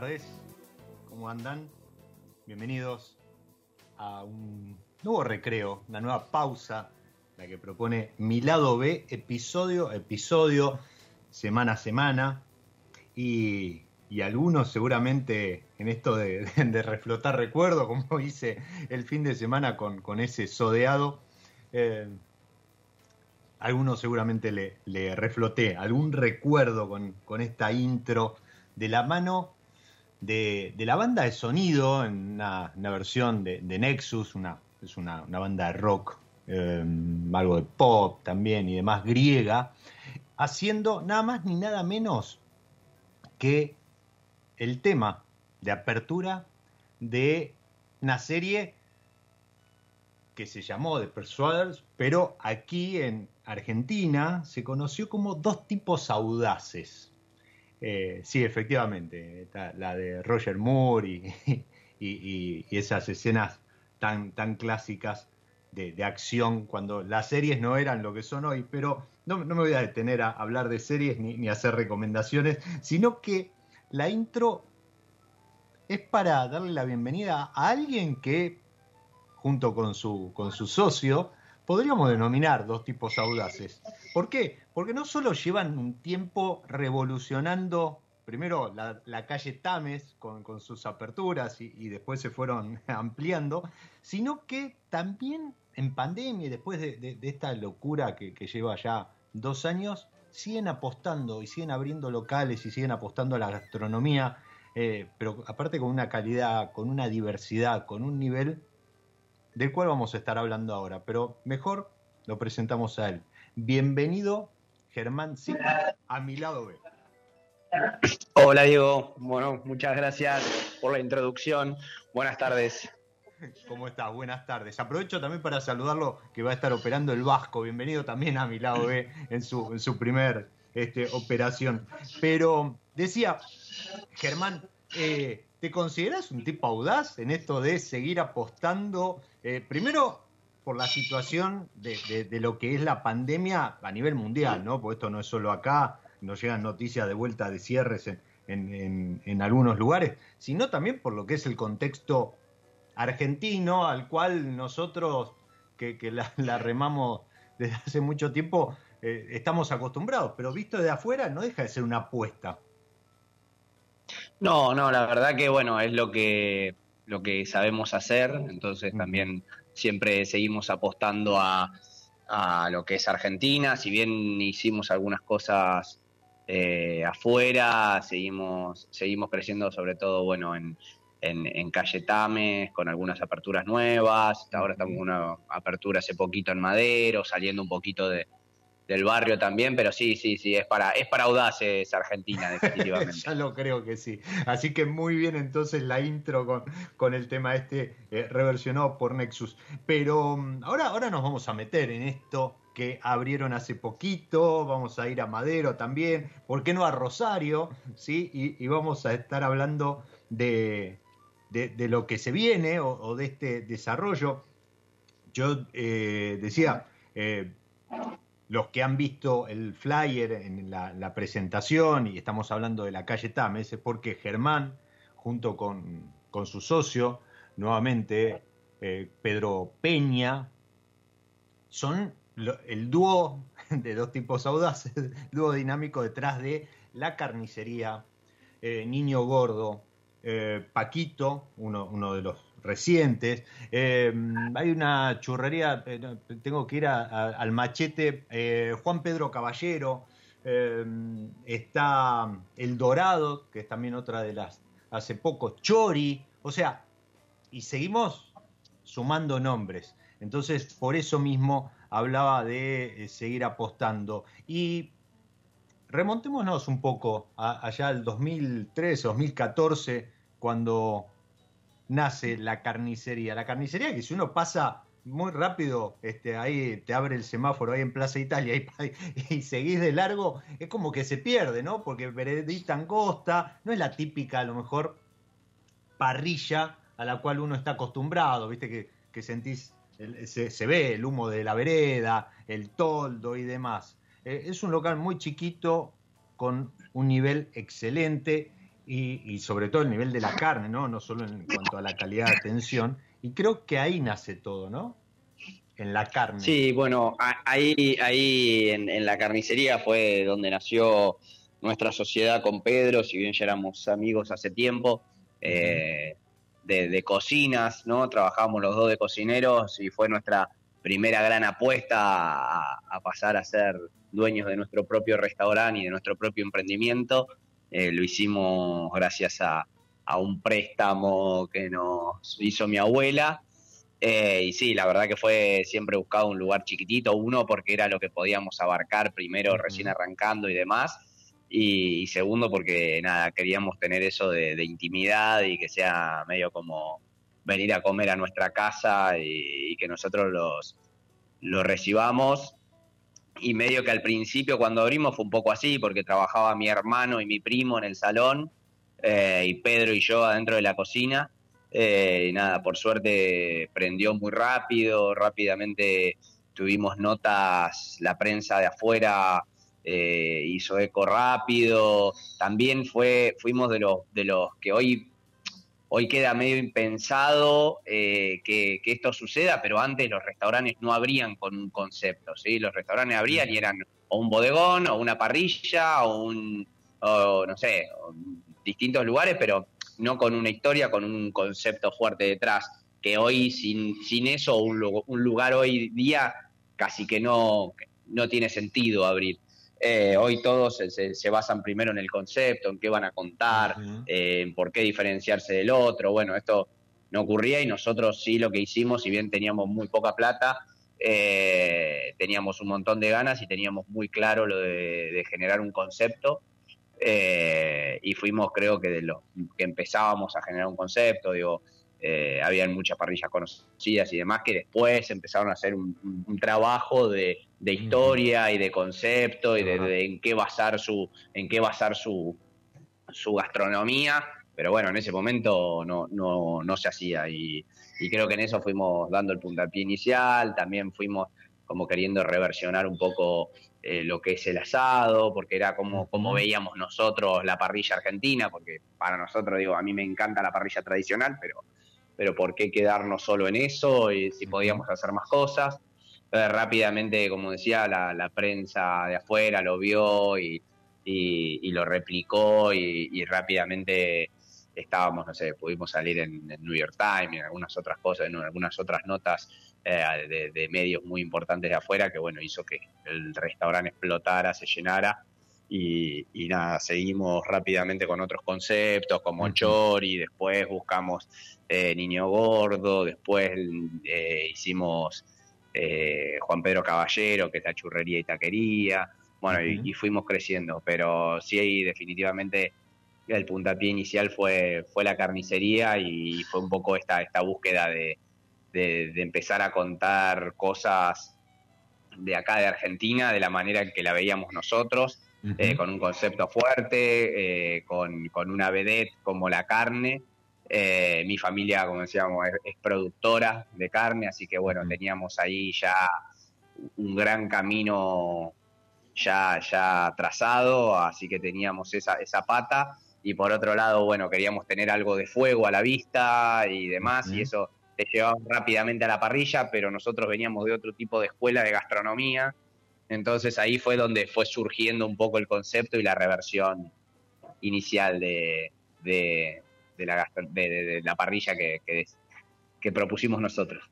Tardes, ¿cómo andan? Bienvenidos a un nuevo recreo, una nueva pausa, la que propone Mi Lado B, episodio a episodio, semana a semana, y, algunos seguramente en esto de, reflotar recuerdos, como hice el fin de semana con, ese sodeado, eh, algunos seguramente le, refloté algún recuerdo con esta intro de la mano de, la banda de sonido, en una, versión de, Nexus, una, es una, banda de rock, eh, algo de pop también y demás, griega, haciendo nada más ni nada menos que el tema de apertura de una serie que se llamó The Persuaders, pero aquí en Argentina se conoció como Dos tipos audaces. Eh, sí, efectivamente, la de Roger Moore y, esas escenas tan, tan clásicas de, de, acción cuando las series no eran lo que son hoy, pero no, no me voy a detener a hablar de series ni, ni, hacer recomendaciones, sino que la intro es para darle la bienvenida a alguien que, junto con su, con su socio, podríamos denominar dos tipos audaces. ¿Por qué? Porque no solo llevan un tiempo revolucionando, primero la, calle Tames con, sus aperturas y, después se fueron ampliando, sino que también en pandemia después de, esta locura que, que, lleva ya dos años, siguen apostando y siguen abriendo locales y siguen apostando a la gastronomía, eh, pero aparte con una calidad, con una diversidad, con un nivel del cual vamos a estar hablando ahora, pero mejor lo presentamos a él. Bienvenido, Germán a mi lado B. Hola Diego, bueno, muchas gracias por la introducción. Buenas tardes. ¿Cómo estás? Buenas tardes. Aprovecho también para saludarlo que va a estar operando el Vasco. Bienvenido también a mi lado B en su, en su primer este, operación. Pero decía, Germán, eh, ¿te consideras un tipo audaz en esto de seguir apostando? Eh, primero, por la situación de, lo que es la pandemia a nivel mundial, ¿no? Porque esto no es solo acá, nos llegan noticias de vuelta de cierres en, algunos lugares, sino también por lo que es el contexto argentino al cual nosotros, que, la, remamos desde hace mucho tiempo, eh, estamos acostumbrados, pero visto de afuera no deja de ser una apuesta. No, no, la verdad que bueno, es lo que, lo que sabemos hacer, entonces también siempre seguimos apostando a, lo que es Argentina, si bien hicimos algunas cosas eh, afuera, seguimos, seguimos creciendo sobre todo bueno en, en, en Calle Tames, con algunas aperturas nuevas, ahora estamos con una apertura hace poquito en Madero, saliendo un poquito de, del barrio también, pero sí, sí, sí, es para, es para audaces Argentina, definitivamente. ya lo creo que sí. Así que muy bien entonces la intro con, con el tema este eh, reversionado por Nexus. Pero mm, ahora, ahora nos vamos a meter en esto que abrieron hace poquito, vamos a ir a Madero también, ¿por qué no a Rosario? ¿Sí? Y, vamos a estar hablando de, de, lo que se viene o, de este desarrollo. Yo eh, decía, eh, los que han visto el flyer en la, presentación, y estamos hablando de la calle Tames, es porque Germán, junto con, su socio, nuevamente eh, Pedro Peña, son el dúo de dos tipos audaces, dúo dinámico detrás de la carnicería, eh, Niño Gordo, eh, Paquito, uno, uno de los recientes. Em, hay una churrería, eh, tengo que ir al machete, eh, Juan Pedro Caballero, em, está El Dorado, que es también otra de las, hace poco, Chori, o sea, y seguimos sumando nombres. Entonces, por eso mismo hablaba de eh, seguir apostando. Y remontémonos un poco allá al 2013, 2014, cuando nace la carnicería. La carnicería que si uno pasa muy rápido, este, ahí te abre el semáforo ahí en Plaza Italia y, seguís de largo, es como que se pierde, ¿no? Porque veredita angosta, no es la típica, a lo mejor, parrilla a la cual uno está acostumbrado, viste que, que sentís, se, se, ve el humo de la vereda, el toldo y demás. Eh, es un local muy chiquito, con un nivel excelente y, sobre todo el nivel de la carne, ¿no? No solo en cuanto a la calidad de atención. Y creo que ahí nace todo, ¿no? En la carne. Sí, bueno, ahí, ahí en, la carnicería fue donde nació nuestra sociedad con Pedro, si bien ya éramos amigos hace tiempo, eh, de, cocinas, ¿no? Trabajábamos los dos de cocineros y fue nuestra primera gran apuesta a, a pasar a ser dueños de nuestro propio restaurante y de nuestro propio emprendimiento. Eh, lo hicimos gracias a, un préstamo que nos hizo mi abuela. Eh, y sí, la verdad que fue siempre buscado un lugar chiquitito, uno porque era lo que podíamos abarcar primero recién arrancando y demás, y, segundo porque nada, queríamos tener eso de, intimidad y que sea medio como venir a comer a nuestra casa y, que nosotros los, los recibamos y medio que al principio cuando abrimos fue un poco así, porque trabajaba mi hermano y mi primo en el salón, eh, y Pedro y yo adentro de la cocina. Eh, y nada, por suerte prendió muy rápido, rápidamente tuvimos notas, la prensa de afuera eh, hizo eco rápido, también fue, fuimos de los, de los que hoy Hoy queda medio impensado eh, que, esto suceda, pero antes los restaurantes no abrían con un concepto, ¿sí? Los restaurantes abrían y eran o un bodegón, o una parrilla, o un, no sé, distintos lugares, pero no con una historia, con un concepto fuerte detrás, que hoy sin, sin eso, un, un lugar hoy día casi que no, no tiene sentido abrir. Eh, hoy todos se, basan primero en el concepto, en qué van a contar, eh, en por qué diferenciarse del otro. Bueno, esto no ocurría y nosotros sí lo que hicimos, si bien teníamos muy poca plata, eh, teníamos un montón de ganas y teníamos muy claro lo de, generar un concepto. y fuimos, creo que de lo que empezábamos a generar un concepto, digo, eh, habían muchas parrillas conocidas y demás que después empezaron a hacer un, trabajo de, historia y de concepto y de, en qué basar su en qué basar su, su gastronomía. Pero bueno en ese momento no, no, no se hacía y, creo que en eso fuimos dando el puntapié inicial. También fuimos como queriendo reversionar un poco eh, lo que es el asado, porque era como, como veíamos nosotros la parrilla argentina, porque para nosotros, digo, a mí me encanta la parrilla tradicional, pero pero ¿por qué quedarnos solo en eso? Y si podíamos hacer más cosas. rápidamente, como decía, la, prensa de afuera lo vio y, lo replicó y, rápidamente estábamos, no sé, pudimos salir en, New York Times y en algunas otras cosas, en algunas otras notas eh, de, medios muy importantes de afuera que, bueno, hizo que el restaurante explotara, se llenara. Y, nada, seguimos rápidamente con otros conceptos como Chori, después buscamos eh, Niño Gordo, después eh, hicimos eh, Juan Pedro Caballero, que es la churrería y taquería, bueno, y, fuimos creciendo, pero sí, definitivamente el puntapié inicial fue, fue la carnicería y fue un poco esta, esta búsqueda de, empezar a contar cosas de acá de Argentina de la manera en que la veíamos nosotros, con un concepto fuerte, con, con, una vedette como la carne, eh, mi familia, como decíamos, es, productora de carne, así que bueno, teníamos ahí ya un gran camino ya, ya trazado, así que teníamos esa, esa pata. Y por otro lado, bueno, queríamos tener algo de fuego a la vista y demás, y eso te llevaba rápidamente a la parrilla, pero nosotros veníamos de otro tipo de escuela de gastronomía. Entonces ahí fue donde fue surgiendo un poco el concepto y la reversión inicial de, la, parrilla que, propusimos nosotros.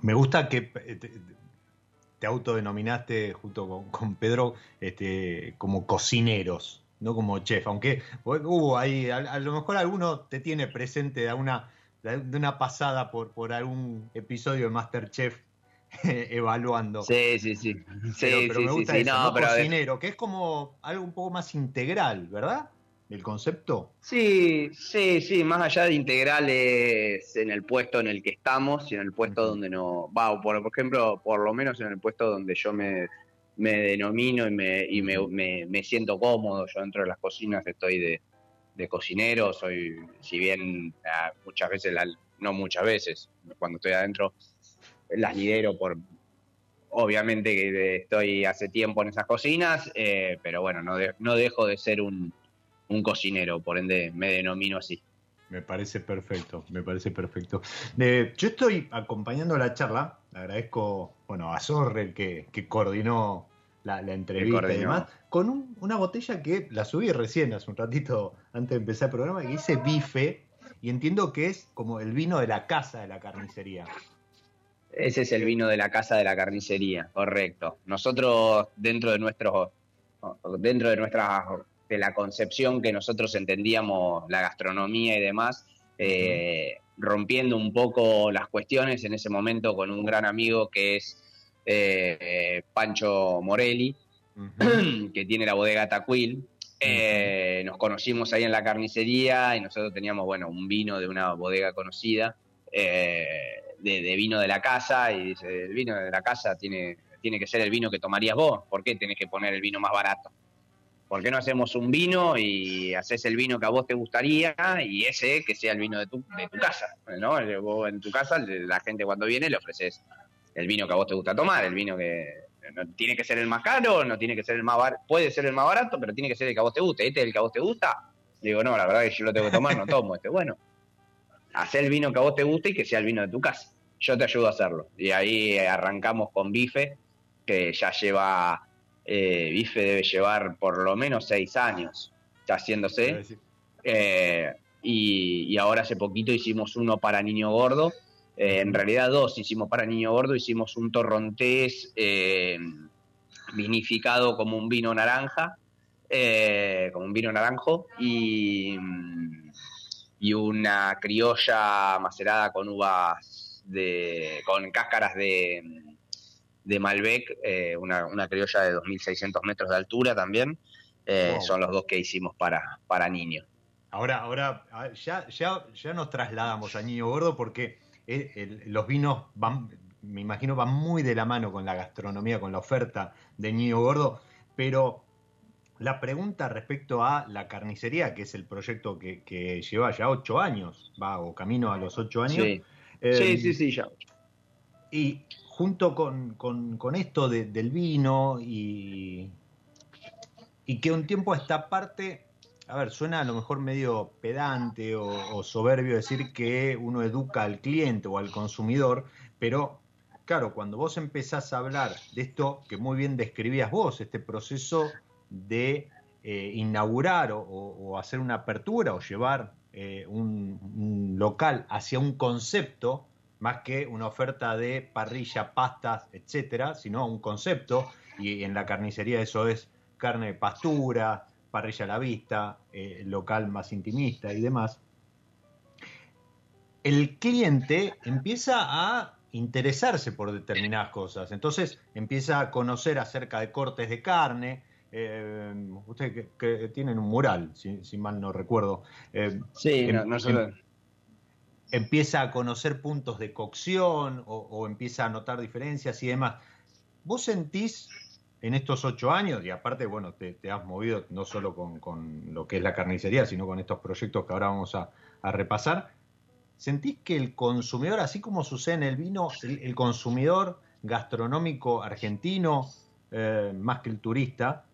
Me gusta que te, autodenominaste junto con, Pedro este, como cocineros, no como chef, aunque hubo ahí, a, lo mejor alguno te tiene presente de una, de una pasada por, por algún episodio de Masterchef evaluando. Sí, sí, sí. Pero, me gusta eso, cocinero, que es como algo un poco más integral, ¿verdad? el concepto? Sí, sí, sí, más allá de integrales en el puesto en el que estamos y en el puesto donde no, va, por, por ejemplo, por lo menos en el puesto donde yo me, me denomino y, me, y me, me, siento cómodo, yo dentro de las cocinas estoy de, de cocinero, soy, si bien ah, muchas veces, no muchas veces, cuando estoy adentro, las lidero por, obviamente que estoy hace tiempo en esas cocinas, eh, pero bueno, no, no dejo de ser un, un cocinero, por ende me denomino así. Me parece perfecto, me parece perfecto. yo estoy acompañando la charla, le agradezco bueno, a Sorrel que, que coordinó la, entrevista y demás, con una botella que la subí recién, hace un ratito antes de empezar el programa, que dice bife, y entiendo que es como el vino de la casa de la carnicería. Ese es el vino de la casa de la carnicería, correcto. Nosotros dentro de nuestros dentro de nuestras de la concepción que nosotros entendíamos la gastronomía y demás, eh, rompiendo un poco las cuestiones en ese momento con un gran amigo que es eh, Pancho Morelli, que tiene la bodega Tacuil. Eh, nos conocimos ahí en la carnicería y nosotros teníamos, bueno, un vino de una bodega conocida, de, vino de la casa, y dice, el vino de la casa tiene, tiene que ser el vino que tomarías vos, ¿por qué tenés que poner el vino más barato? ¿por qué no hacemos un vino y haces el vino que a vos te gustaría y ese que sea el vino de tu, de tu casa? ¿no? Vos en tu casa, la gente cuando viene le ofreces el vino que a vos te gusta tomar, el vino que no tiene que ser el más caro, no tiene que ser el más barato, puede ser el más barato, pero tiene que ser el que a vos te guste. ¿Este es el que a vos te gusta? Digo, no, la verdad es que yo lo tengo que tomar, no tomo este. Bueno, haz el vino que a vos te guste y que sea el vino de tu casa. Yo te ayudo a hacerlo. Y ahí arrancamos con Bife, que ya lleva eh, Bife debe llevar por lo menos seis años ya haciéndose. Eh, y, ahora hace poquito hicimos uno para niño gordo. Eh, en realidad dos hicimos para niño gordo. Hicimos un torrontés vinificado como un vino naranja, como un vino naranjo, y, y una criolla macerada con uvas de, con cáscaras de, de Malbec, eh, una, una, criolla de 2.600 metros de altura también. Eh, son los dos que hicimos para, para niños. Ahora, ahora ya, ya, ya nos trasladamos a Niño Gordo porque eh, los vinos van, me imagino, van muy de la mano con la gastronomía, con la oferta de Niño Gordo, pero la pregunta respecto a la carnicería, que es el proyecto que, lleva ya ocho años, va o camino a los ocho años. Sí, sí, sí, sí, ya. Y junto con, esto del vino y, y que un tiempo a esta parte, a ver, suena a lo mejor medio pedante o, soberbio decir que uno educa al cliente o al consumidor, pero claro, cuando vos empezás a hablar de esto que muy bien describías vos, este proceso de eh, inaugurar o, hacer una apertura o llevar eh, un, local hacia un concepto, más que una oferta de parrilla, pastas, etcétera, sino un concepto, y en la carnicería eso es carne de pastura, parrilla a la vista, eh, local más intimista y demás, el cliente empieza a interesarse por determinadas cosas. Entonces empieza a conocer acerca de cortes de carne. Eh, ustedes que, tienen un mural, si, mal no recuerdo. Eh, sí, no, no em, Empieza a conocer puntos de cocción o, empieza a notar diferencias y demás. ¿Vos sentís en estos ocho años, y aparte, bueno, te, has movido no solo con, lo que es la carnicería, sino con estos proyectos que ahora vamos a repasar, ¿Sentís que el consumidor, así como sucede en el vino, el, consumidor gastronómico argentino, eh, más que el turista,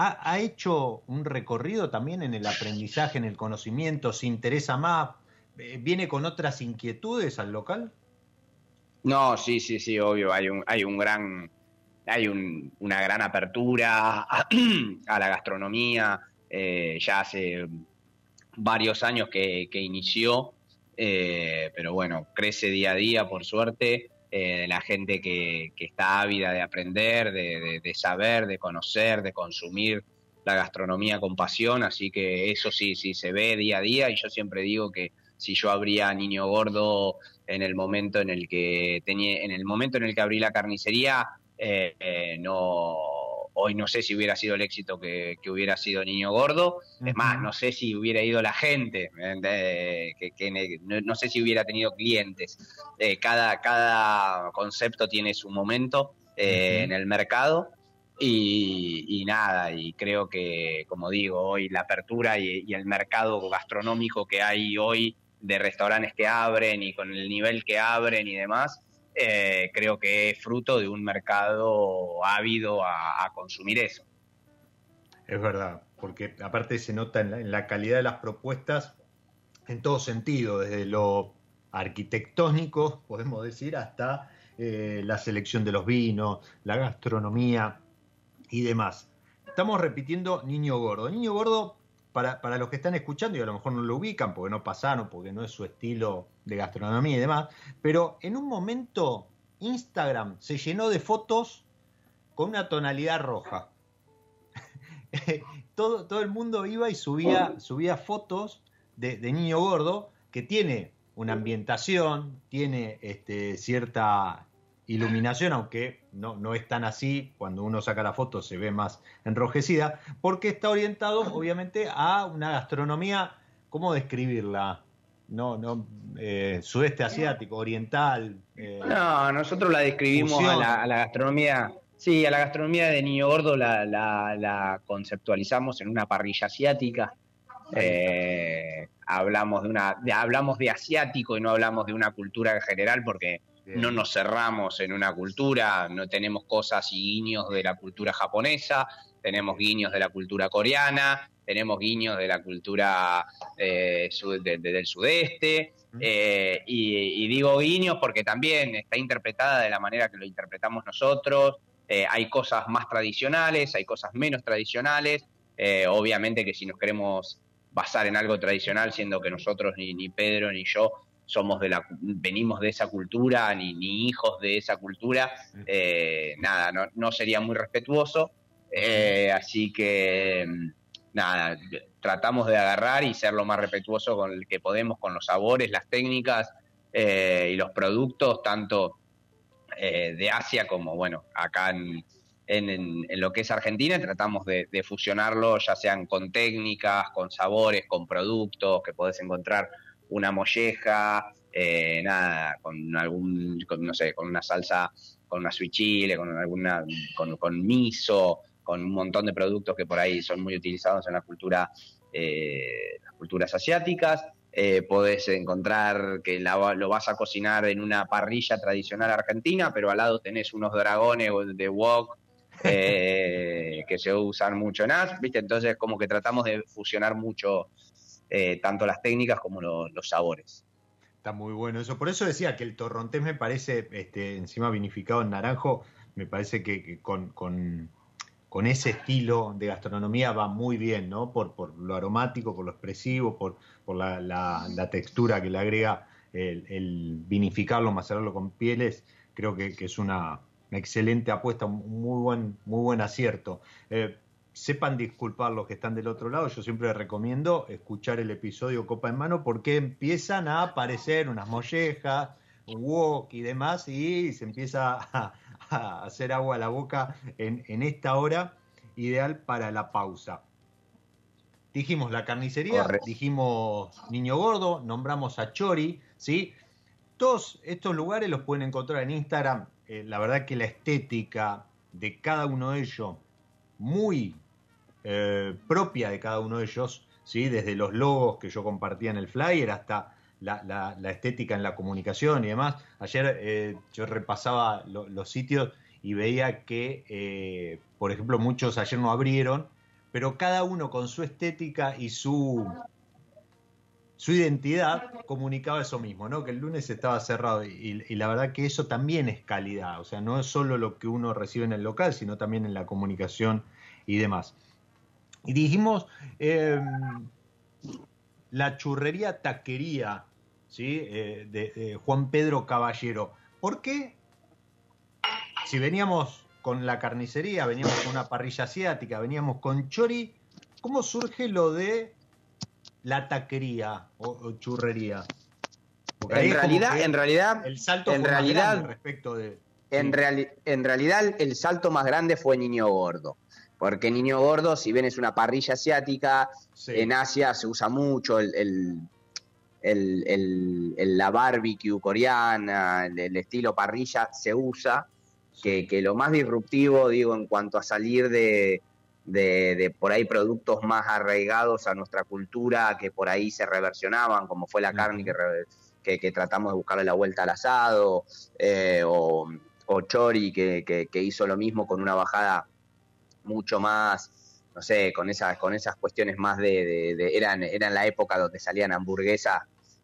ha, hecho un recorrido también en el aprendizaje, en el conocimiento, se interesa más, eh, viene con otras inquietudes al local? No, sí, sí, sí, obvio, hay un, hay un gran, hay una gran apertura a, la gastronomía, eh, ya hace varios años que, que inició eh, pero bueno, crece día a día, por suerte, eh, la gente que, está ávida de aprender, de, saber, de conocer, de consumir la gastronomía con pasión, así que eso sí, sí se ve día a día. Y yo siempre digo que si yo abría Niño Gordo en el momento en el que tenía, en el momento en el que abrí la carnicería, eh, no Hoy no sé si hubiera sido el éxito que, hubiera sido Niño Gordo. Es más, no sé si hubiera ido la gente, que, no, sé si hubiera tenido clientes. Eh, cada, cada concepto tiene su momento eh, en el mercado. Y, nada, y creo que, como digo, hoy la apertura y, y, el mercado gastronómico que hay hoy de restaurantes que abren y con el nivel que abren y demás, eh, creo que es fruto de un mercado ávido a, consumir eso. Es verdad, porque aparte se nota en la, calidad de las propuestas en todo sentido, desde lo arquitectónico, podemos decir, hasta eh, la selección de los vinos, la gastronomía y demás. Estamos repitiendo Niño Gordo. Niño Gordo para, para, los que están escuchando y a lo mejor no lo ubican porque no pasaron, porque no es su estilo de gastronomía y demás, pero en un momento Instagram se llenó de fotos con una tonalidad roja. todo, todo el mundo iba y subía, subía fotos de, de, niño gordo que tiene una ambientación, tiene este, cierta iluminación, aunque no, no es tan así, cuando uno saca la foto se ve más enrojecida, porque está orientado obviamente a una gastronomía, ¿cómo describirla? No, no, eh, sudeste asiático, oriental. Eh, no, nosotros la describimos a la, gastronomía, sí, a la gastronomía de Niño Gordo la, la, conceptualizamos en una parrilla asiática. Eh, hablamos de una, hablamos de asiático y no hablamos de una cultura en general porque no nos cerramos en una cultura, no tenemos cosas y guiños de la cultura japonesa, tenemos guiños de la cultura coreana, tenemos guiños de la cultura eh, del sudeste, eh, y, digo guiños porque también está interpretada de la manera que lo interpretamos nosotros, eh, hay cosas más tradicionales, hay cosas menos tradicionales, obviamente que si nos queremos basar en algo tradicional, siendo que nosotros ni, ni Pedro ni yo somos de la, venimos de esa cultura, ni, hijos de esa cultura, eh, nada, no, sería muy respetuoso. Eh, así que, nada, tratamos de agarrar y ser lo más respetuoso con el que podemos, con los sabores, las técnicas eh, y los productos, tanto de Asia como, bueno, acá en, en, lo que es Argentina tratamos de, fusionarlo, ya sean con técnicas, con sabores, con productos, que podés encontrar una molleja, eh, nada, con algún, no sé, con una salsa, con una sweet chile, con alguna, con, con miso, con un montón de productos que por ahí son muy utilizados en la cultura, eh, las culturas asiáticas. Eh, podés encontrar que lo vas a cocinar en una parrilla tradicional argentina, pero al lado tenés unos dragones de wok eh, que se usan mucho en AS, ¿viste? Entonces como que tratamos de fusionar mucho eh, tanto las técnicas como los sabores. Está muy bueno eso. Por eso decía que el torrontés me parece, este, encima vinificado en naranjo, me parece que, con, ese estilo de gastronomía va muy bien, ¿no? Por, lo aromático, por lo expresivo, por, la, textura que le agrega el, vinificarlo, macerarlo con pieles. Creo que, es una, una excelente apuesta, un muy buen, muy buen acierto. Eh, sepan disculpar los que están del otro lado, yo siempre recomiendo escuchar el episodio Copa en Mano porque empiezan a aparecer unas mollejas, un wok y demás y se empieza a, hacer agua a la boca en, en, esta hora ideal para la pausa. Dijimos la carnicería, dijimos Niño Gordo, nombramos a Chori, ¿sí? Todos estos lugares los pueden encontrar en Instagram eh, la verdad que la estética de cada uno de ellos, muy eh, propia de cada uno de ellos, ¿sí? desde los logos que yo compartía en el flyer hasta la, estética en la comunicación y demás. Ayer eh, yo repasaba los sitios y veía que, por ejemplo, muchos ayer no abrieron, pero cada uno con su estética y su su identidad comunicaba eso mismo, ¿no? Que el lunes estaba cerrado y, la verdad que eso también es calidad, o sea, no es solo lo que uno recibe en el local, sino también en la comunicación y demás. Y dijimos, em, la churrería taquería, ¿sí? Eh, de, Juan Pedro Caballero. ¿Por qué? Si veníamos con la carnicería, veníamos con una parrilla asiática, veníamos con chori, ¿cómo surge lo de la taquería o, churrería? en realidad, en realidad, el salto en realidad, respecto de. En, en realidad, el salto más grande fue Niño Gordo. Porque Niño Gordo, si bien es una parrilla asiática, en Asia se usa mucho el, la barbecue coreana, el, estilo parrilla se usa. Que, que, lo más disruptivo, digo, en cuanto a salir de, de, por ahí productos más arraigados a nuestra cultura que por ahí se reversionaban, como fue la carne que, que, tratamos de buscarle la vuelta al asado, eh, o, Chori que, hizo lo mismo con una bajada mucho más, no sé, con esas, con esas cuestiones más de, de, eran, eran la época donde salían hamburguesas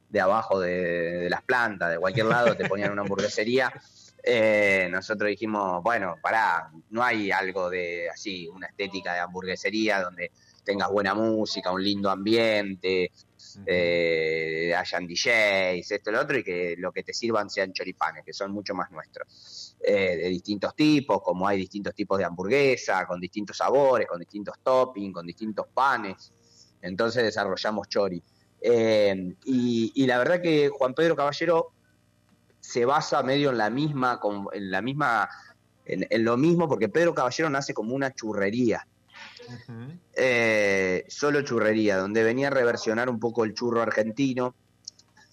de abajo de, de, las plantas, de cualquier lado, te ponían una hamburguesería. Eh, nosotros dijimos, bueno, pará, no hay algo de así, una estética de hamburguesería donde tengas buena música, un lindo ambiente, eh, hayan DJs, esto lo otro, y que lo que te sirvan sean choripanes, que son mucho más nuestros, eh, de distintos tipos, como hay distintos tipos de hamburguesa, con distintos sabores, con distintos toppings, con distintos panes. Entonces desarrollamos chori. Eh, y, y, la verdad que Juan Pedro Caballero se basa medio en la misma, en la misma, en, lo mismo, porque Pedro Caballero nace como una churrería. Eh, solo churrería, donde venía a reversionar un poco el churro argentino.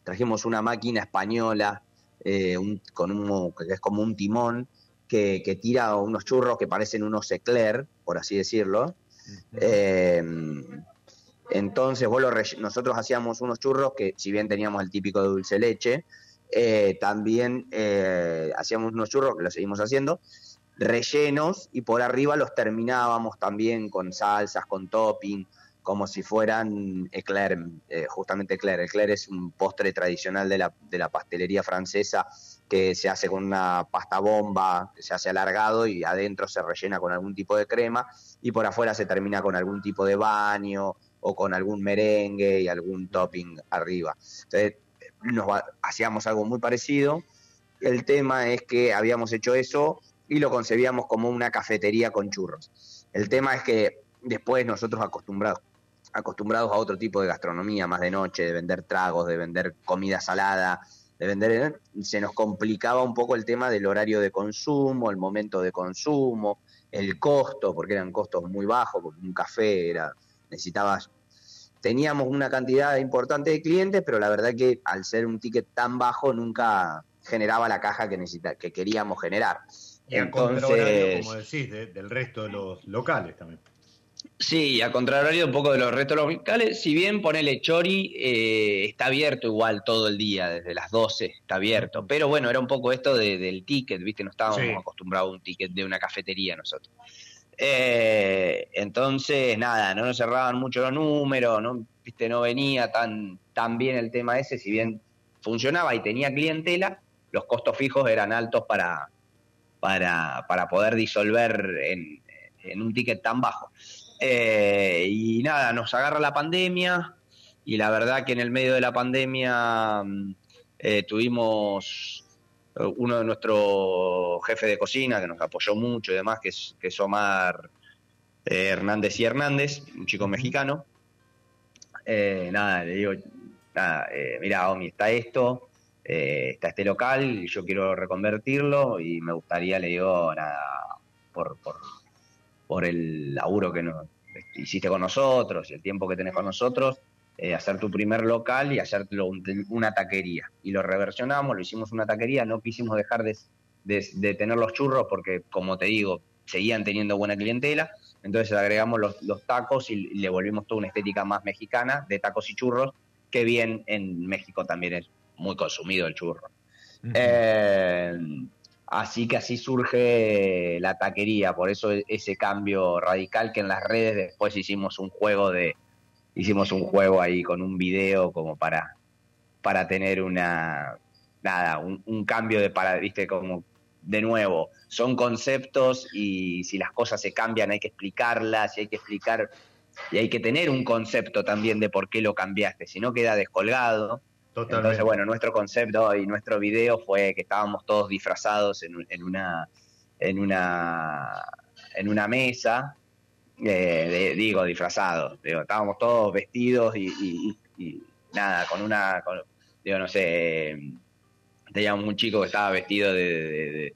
Trajimos una máquina española eh, con un, que es como un timón que, tira unos churros que parecen unos eclair, por así decirlo. Eh, entonces, nosotros hacíamos unos churros que, si bien teníamos el típico de dulce leche, eh, también eh, hacíamos unos churros, que lo seguimos haciendo, rellenos y por arriba los terminábamos también con salsas, con topping, como si fueran eclair, eh, justamente eclair. Eclair es un postre tradicional de la, de la pastelería francesa que se hace con una pasta bomba, se hace alargado y adentro se rellena con algún tipo de crema y por afuera se termina con algún tipo de baño o con algún merengue y algún topping arriba. Entonces, nos hacíamos algo muy parecido. El tema es que habíamos hecho eso y lo concebíamos como una cafetería con churros. El tema es que después nosotros acostumbrados, acostumbrados a otro tipo de gastronomía, más de noche, de vender tragos, de vender comida salada, de vender, se nos complicaba un poco el tema del horario de consumo, el momento de consumo, el costo, porque eran costos muy bajos, porque un café era, necesitabas, teníamos una cantidad importante de clientes, pero la verdad que al ser un ticket tan bajo nunca generaba la caja que necesita, que queríamos generar. Entonces, como decís, del resto de los locales también. Sí, a contrario un poco de los restos locales, si bien ponele Chori, eh, está abierto igual todo el día, desde las 12 está abierto, pero bueno, era un poco esto del ticket, ¿viste? No estábamos acostumbrados a un ticket de una cafetería nosotros. Eh, entonces, nada, no nos cerraban mucho los números, no, ¿viste? no venía tan, tan bien el tema ese, si bien funcionaba y tenía clientela, los costos fijos eran altos para, para, para poder disolver en, en un ticket tan bajo. Eh, y nada, nos agarra la pandemia y la verdad que en el medio de la pandemia mm, eh, tuvimos eh, uno de nuestros jefes de cocina que nos apoyó mucho y demás, que es, que es Omar Hernández y Hernández, un chico mexicano. nada, le digo, nada, mira, Omi, está esto, está este local, y yo quiero reconvertirlo y me gustaría, le digo, por, por el laburo que nos hiciste con nosotros y el tiempo que tenés con nosotros, eh, hacer tu primer local y hacerlo una taquería. Y lo reversionamos, lo hicimos una taquería, no quisimos dejar de, tener los churros porque, como te digo, seguían teniendo buena clientela. Entonces agregamos los, tacos y, le volvimos toda una estética más mexicana de tacos y churros, que bien en México también es muy consumido el churro. Así que así surge la taquería, por eso e-, ese cambio radical que en las redes después hicimos un juego de hicimos un juego ahí con un video como para para tener una nada, un, cambio de para, viste, como de nuevo, son conceptos y si las cosas se cambian hay que explicarlas y hay que explicar y hay que tener un concepto también de por qué lo cambiaste, si no queda descolgado entonces, bueno, nuestro concepto y nuestro video fue que estábamos todos disfrazados en, una en una en una mesa, eh, digo disfrazados, digo, estábamos todos vestidos y, nada, con una, digo, no sé, teníamos un chico que estaba vestido de,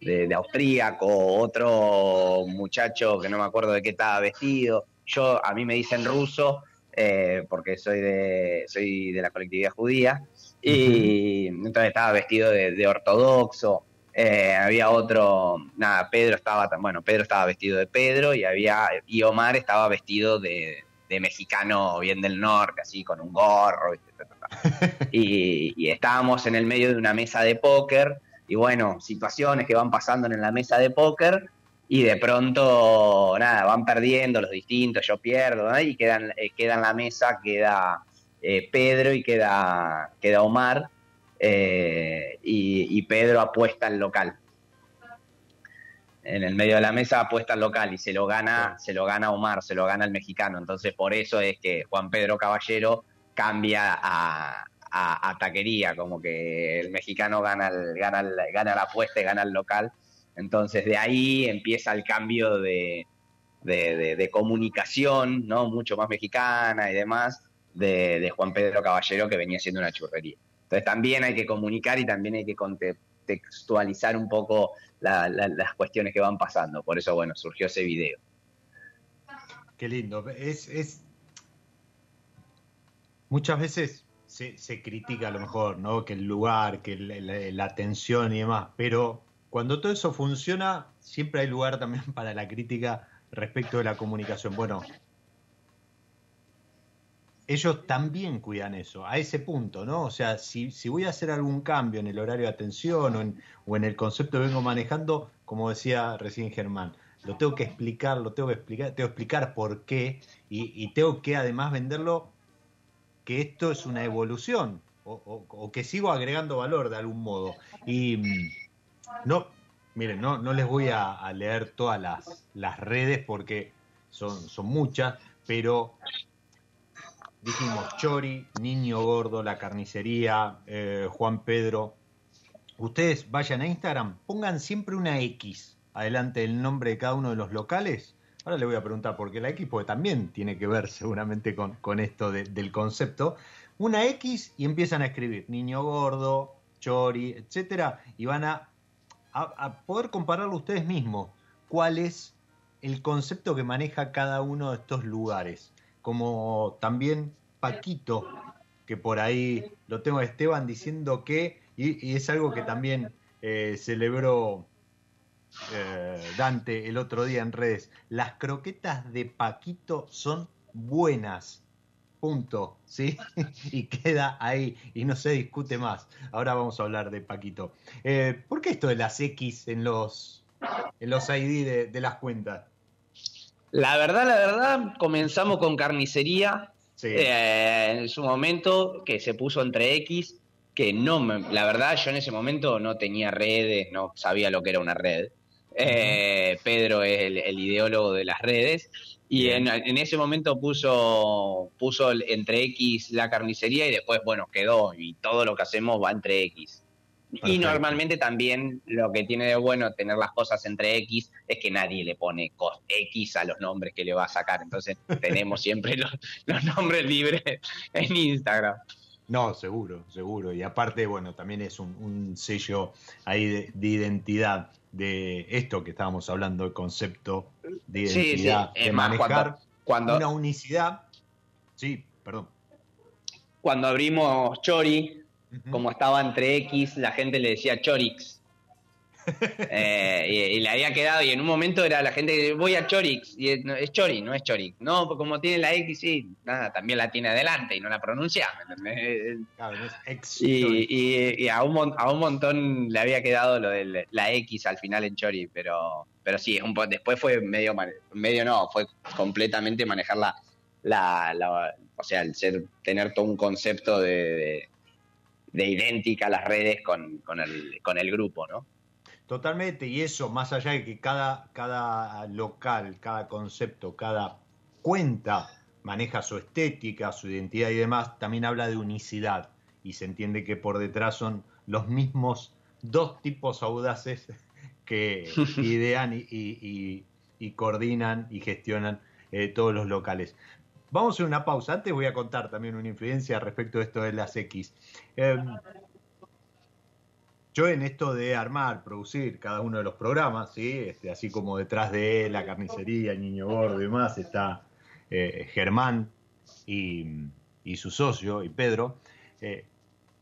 de, de, austríaco, otro muchacho que no me acuerdo de qué estaba vestido, yo, a mí me dicen ruso, eh, porque soy de, soy de la colectividad judía, y entonces estaba vestido de, ortodoxo. Eh, había otro, nada, Pedro estaba, bueno, Pedro estaba vestido de Pedro y había, y Omar estaba vestido de, mexicano bien del norte, así con un gorro, y, y, estábamos en el medio de una mesa de póker, y bueno, situaciones que van pasando en la mesa de póker, y de pronto, nada, van perdiendo los distintos, yo pierdo, y quedan, eh, queda en la mesa, queda eh, Pedro y queda, queda Omar, eh, y, Pedro apuesta al local. En el medio de la mesa apuesta al local y se lo gana, se lo gana Omar, se lo gana el mexicano. Entonces por eso es que Juan Pedro Caballero cambia a, a, taquería, como que el mexicano gana, gana, gana la apuesta y gana el local entonces de ahí empieza el cambio de, comunicación, ¿no? Mucho más mexicana y demás, de, Juan Pedro Caballero que venía siendo una churrería. Entonces también hay que comunicar y también hay que contextualizar un poco las cuestiones que van pasando. Por eso, bueno, surgió ese video. Qué lindo. Es, Muchas veces se, critica a lo mejor, ¿no? Que el lugar, que la atención y demás, pero cuando todo eso funciona, siempre hay lugar también para la crítica respecto de la comunicación. Bueno, ellos también cuidan eso, a ese punto, ¿no? O sea, si, voy a hacer algún cambio en el horario de atención o en, el concepto que vengo manejando, como decía recién Germán, lo tengo que explicar, lo tengo que explicar, tengo que explicar por qué y, tengo que además venderlo que esto es una evolución o, o que sigo agregando valor de algún modo. Y no, miren, no, no les voy a, leer todas las, redes porque son, muchas, pero dijimos Chori, Niño Gordo, La Carnicería, eh, Juan Pedro. Ustedes vayan a Instagram, pongan siempre una X adelante del nombre de cada uno de los locales. Ahora le voy a preguntar por qué la X, porque también tiene que ver seguramente con, esto del concepto. Una X y empiezan a escribir Niño Gordo, Chori, etcétera, y van a poder compararlo ustedes mismos. ¿Cuál es el concepto que maneja cada uno de estos lugares, como también Paquito, que por ahí lo tengo a Esteban diciendo que, y, es algo que también eh, celebró eh, Dante el otro día en redes, las croquetas de Paquito son buenas. Punto, ¿sí? y queda ahí y no se discute más. Ahora vamos a hablar de Paquito. Eh, ¿Por qué esto de las X en los, en los ID de, las cuentas? La verdad, la verdad, comenzamos con carnicería eh, en su momento que se puso entre X, que no, la verdad yo en ese momento no tenía redes, no sabía lo que era una red. Eh, Pedro es el, ideólogo de las redes y en, ese momento puso, puso entre X la carnicería y después, bueno, quedó y todo lo que hacemos va entre X. Y normalmente también lo que tiene de bueno tener las cosas entre X es que nadie le pone X a los nombres que le va a sacar. Entonces tenemos siempre los, nombres libres en Instagram. No, seguro, seguro. Y aparte, bueno, también es un, sello ahí de, identidad de esto que estábamos hablando, el concepto de identidad, de manejar cuando, una unicidad. Sí, perdón. Cuando abrimos Chori, como estaba entre X, la gente le decía Chorix. Eh, y, le había quedado, y en un momento era la gente, voy a Chorix, y es, Chori, no es Chorix. No, pues como tiene la X, sí, nada, también la tiene adelante y no la pronuncia. Claro, es y, y, a, un, a un montón le había quedado lo de la X al final en Chori, pero, pero sí, un después fue medio, medio no, fue completamente manejar la, la, o sea, el ser, tener todo un concepto de de idéntica a las redes con, con, el, con el grupo, ¿no? Totalmente, y eso, más allá de que cada, cada local, cada concepto, cada cuenta maneja su estética, su identidad y demás, también habla de unicidad y se entiende que por detrás son los mismos dos tipos audaces que idean y, y, coordinan y gestionan eh, todos los locales. Vamos a una pausa. Antes voy a contar también una influencia respecto de esto de las X. Em, yo en esto de armar, producir cada uno de los programas, ¿sí? Este, así como detrás de la carnicería, el niño gordo y demás, está eh, Germán y, su socio, y Pedro. Eh,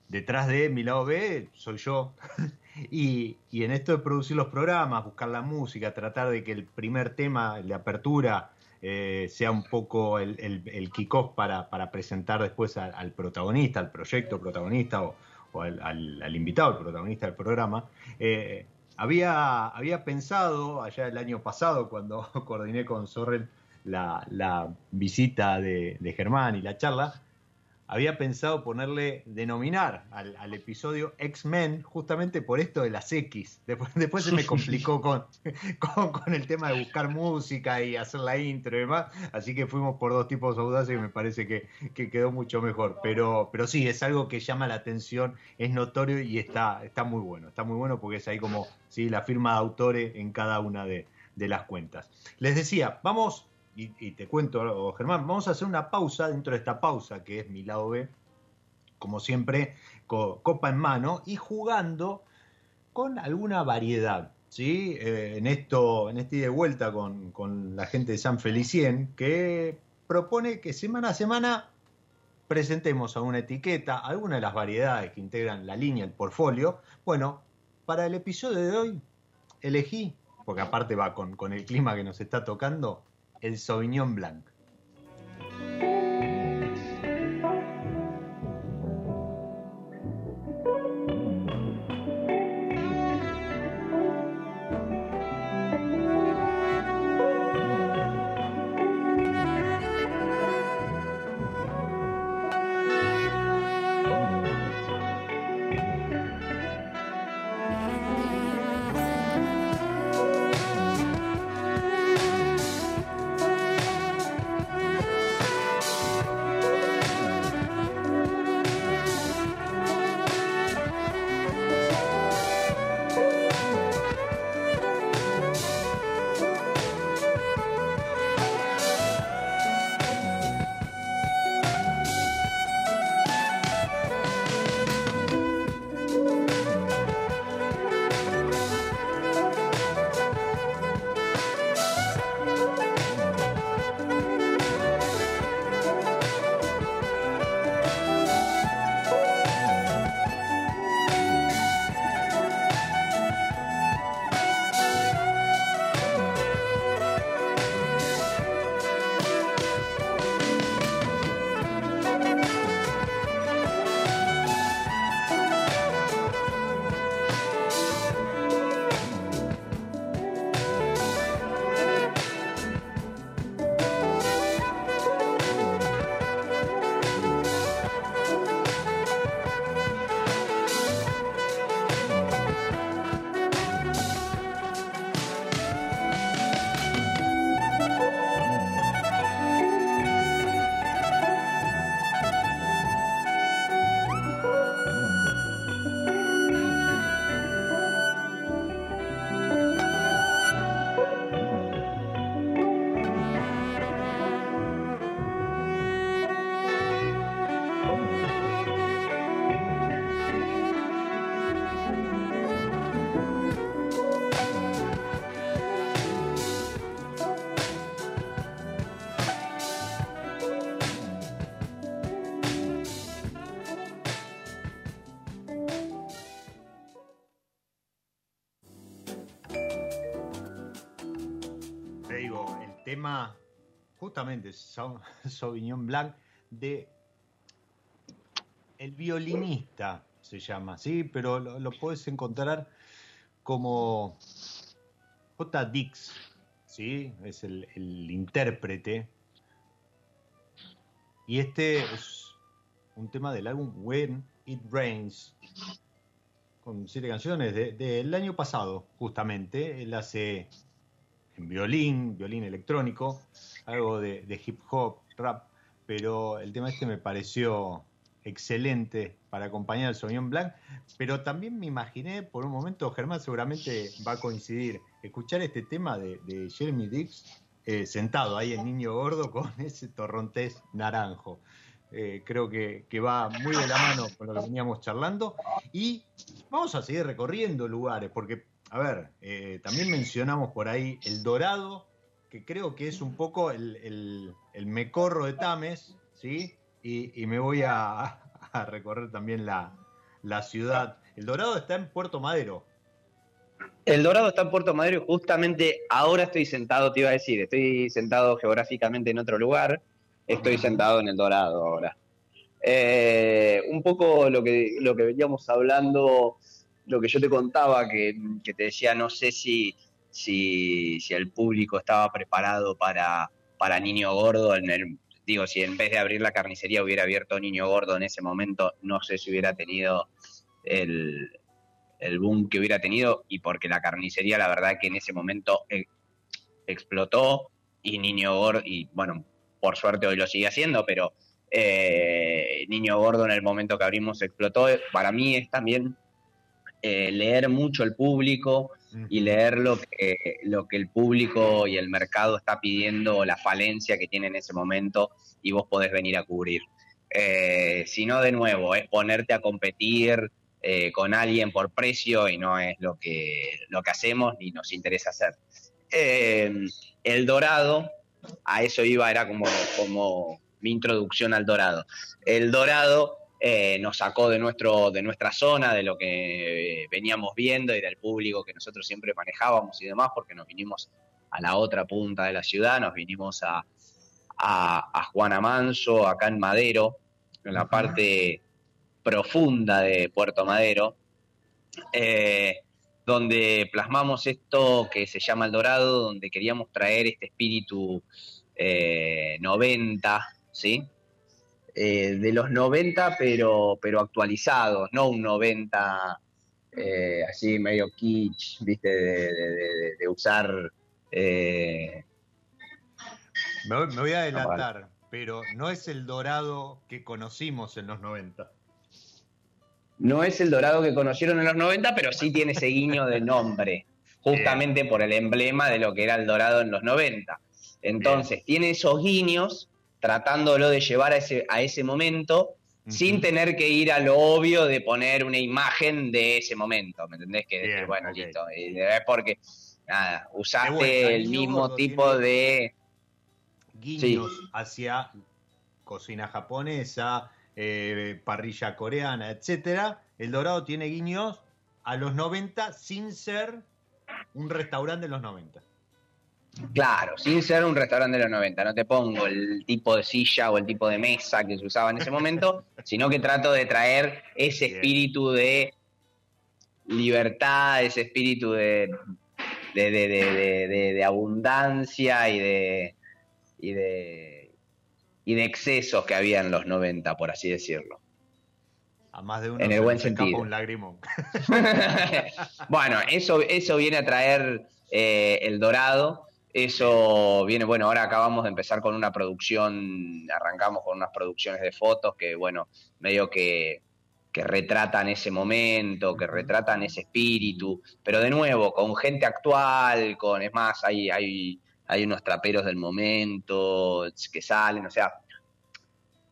detrás de mi lado B soy yo. y, y, en esto de producir los programas, buscar la música, tratar de que el primer tema, el de apertura, eh, sea un poco el, el, kickoff para, para, presentar después al, protagonista, al proyecto protagonista o, al, invitado, al protagonista del programa. Eh, había, había pensado allá el año pasado, cuando coordiné con Sorrel la, visita de Germán y la charla, había pensado ponerle, denominar al, episodio X-Men justamente por esto de las X. Después, después se me complicó con, con, el tema de buscar música y hacer la intro y demás, así que fuimos por dos tipos audaces y me parece que, quedó mucho mejor. Pero, pero sí, es algo que llama la atención, es notorio y está, está muy bueno. Está muy bueno porque es ahí como ¿sí? la firma de autores en cada una de, de las cuentas. Les decía, vamos y, te cuento Germán, vamos a hacer una pausa dentro de esta pausa que es mi lado B, como siempre, copa en mano y jugando con alguna variedad. ¿sí? Eh, en esto, en este de vuelta con, con la gente de San Felicien, que propone que semana a semana presentemos a una etiqueta, alguna de las variedades que integran la línea, el portfolio. Bueno, para el episodio de hoy elegí, porque aparte va con, con el clima que nos está tocando, el Sauvignon Blanc. Tema, justamente, Sauvignon Blanc, de El violinista se llama, ¿sí? Pero lo, puedes encontrar como J. Dix, ¿sí? Es el, el intérprete. Y este es un tema del álbum When It Rains, con siete canciones del año pasado, justamente. Él hace en violín, violín electrónico, algo de, hip hop, rap, pero el tema este me pareció excelente para acompañar al Sauvignon Blanc, pero también me imaginé por un momento, Germán seguramente va a coincidir, escuchar este tema de, Jeremy Dix eh, sentado ahí en Niño Gordo con ese torrontés naranjo. Eh, creo que, va muy de la mano con lo que veníamos charlando. Y vamos a seguir recorriendo lugares, porque, a ver, eh, también mencionamos por ahí El Dorado, que creo que es un poco el, mecorro de Tames, ¿sí? Y, me voy a, recorrer también la, la ciudad. El Dorado está en Puerto Madero. El Dorado está en Puerto Madero y justamente ahora estoy sentado, te iba a decir, estoy sentado geográficamente en otro lugar estoy sentado en el Dorado ahora. Eh, un poco lo que, lo que veníamos hablando, lo que yo te contaba, que, te decía, no sé si, si, el público estaba preparado para, para Niño Gordo. En el, digo, si en vez de abrir la carnicería hubiera abierto Niño Gordo en ese momento, no sé si hubiera tenido el, el boom que hubiera tenido y porque la carnicería, la verdad que en ese momento eh, explotó y Niño Gordo, y bueno, por suerte hoy lo sigue haciendo, pero eh, Niño Gordo en el momento que abrimos explotó. Para mí es también eh, leer mucho el público y leer lo que, lo que el público y el mercado está pidiendo, la falencia que tiene en ese momento y vos podés venir a cubrir. Eh, si no, de nuevo, es ponerte a competir con alguien por precio y no es lo que, lo que hacemos ni nos interesa hacer. el Dorado a eso iba, era como, como mi introducción al dorado. El dorado eh, nos sacó de, nuestro, de nuestra zona, de lo que veníamos viendo y del público que nosotros siempre manejábamos y demás, porque nos vinimos a la otra punta de la ciudad, nos vinimos a, a, Juana Manso, acá en Madero, en la parte profunda de Puerto Madero. Eh, donde plasmamos esto que se llama El Dorado, donde queríamos traer este espíritu 90, eh, ¿sí? Eh, de los 90, pero, pero actualizados, no un 90 eh, así medio kitsch, ¿viste? De, usar... Me me, voy a adelantar, pero no es el dorado que conocimos en los 90. No es el dorado que conocieron en los 90, pero sí tiene ese guiño de nombre, justamente por el emblema de lo que era el dorado en los 90. Entonces, tiene esos guiños tratándolo de llevar a ese, a ese momento sin tener que ir a lo obvio de poner una imagen de ese momento, ¿me entendés? Que decir, bueno, listo, es porque, nada, usaste el mismo tipo de... Guiños hacia cocina japonesa, eh, parrilla coreana, etcétera, El Dorado tiene guiños a los 90 sin ser un restaurante de los 90. Claro, sin ser un restaurante de los 90. No te pongo el tipo de silla o el tipo de mesa que se usaba en ese momento, sino que trato de traer ese espíritu de libertad, ese espíritu de, de, abundancia y de, y de y de excesos que había en los 90, por así decirlo. A más de uno en el buen sentido. un lagrimón. bueno, eso, eso viene a traer eh, el dorado. Eso viene, bueno, ahora acabamos de empezar con una producción, arrancamos con unas producciones de fotos que, bueno, medio que, que retratan ese momento, que retratan ese espíritu, pero de nuevo, con gente actual, con, es más, hay, hay hay unos traperos del momento que salen, o sea,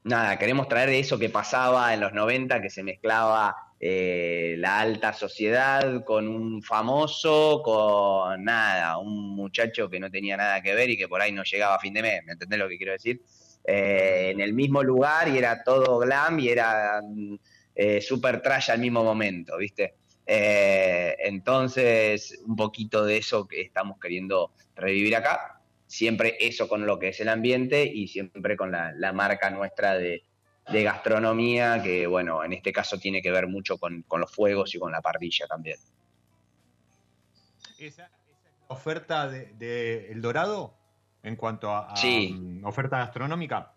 nada, queremos traer de eso que pasaba en los 90, que se mezclaba eh, la alta sociedad con un famoso, con nada, un muchacho que no tenía nada que ver y que por ahí no llegaba a fin de mes, ¿me entendés lo que quiero decir? Eh, en el mismo lugar y era todo glam y era eh, super trash al mismo momento, ¿viste? entonces, un poquito de eso que estamos queriendo revivir acá, siempre eso con lo que es el ambiente y siempre con la, marca nuestra de, gastronomía, que bueno, en este caso tiene que ver mucho con, los fuegos y con la parrilla también. ¿Esa, es la oferta de, El Dorado en cuanto a, mm, oferta gastronómica?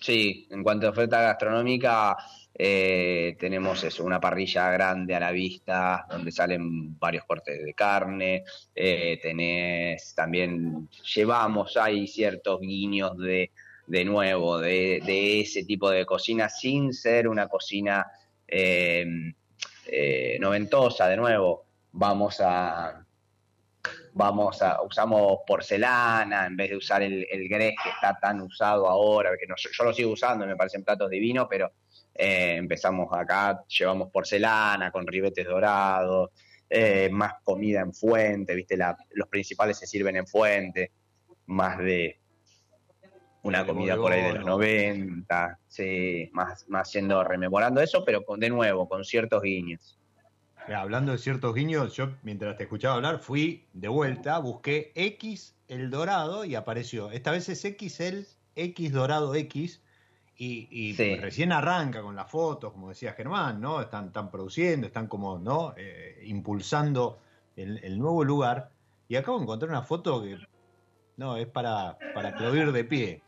Sí, en cuanto a oferta gastronómica, eh, tenemos eso, una parrilla grande a la vista, donde salen varios cortes de carne. Eh, tenés también, llevamos, hay ciertos guiños de, de nuevo, de, de, ese tipo de cocina, sin ser una cocina eh, noventosa, de nuevo. Vamos a, vamos a, usamos porcelana en vez de usar el, el grés que está tan usado ahora, que yo lo sigo usando, me parecen platos divinos, pero eh, empezamos acá, llevamos porcelana con ribetes dorados, eh, más comida en fuente, ¿viste? los principales se sirven en fuente, más de una comida por ahí de los 90, sí, más, más siendo rememorando eso, pero con, de nuevo, con ciertos guiños. Hablando de ciertos guiños, yo mientras te escuchaba hablar fui de vuelta, busqué X el dorado y apareció. Esta vez es X el X dorado X y, recién arranca con las fotos, como decía Germán, ¿no? Están, están produciendo, están como, ¿no? Eh, impulsando el, nuevo lugar. Y acabo de encontrar una foto que, no, es para, para aplaudir de pie.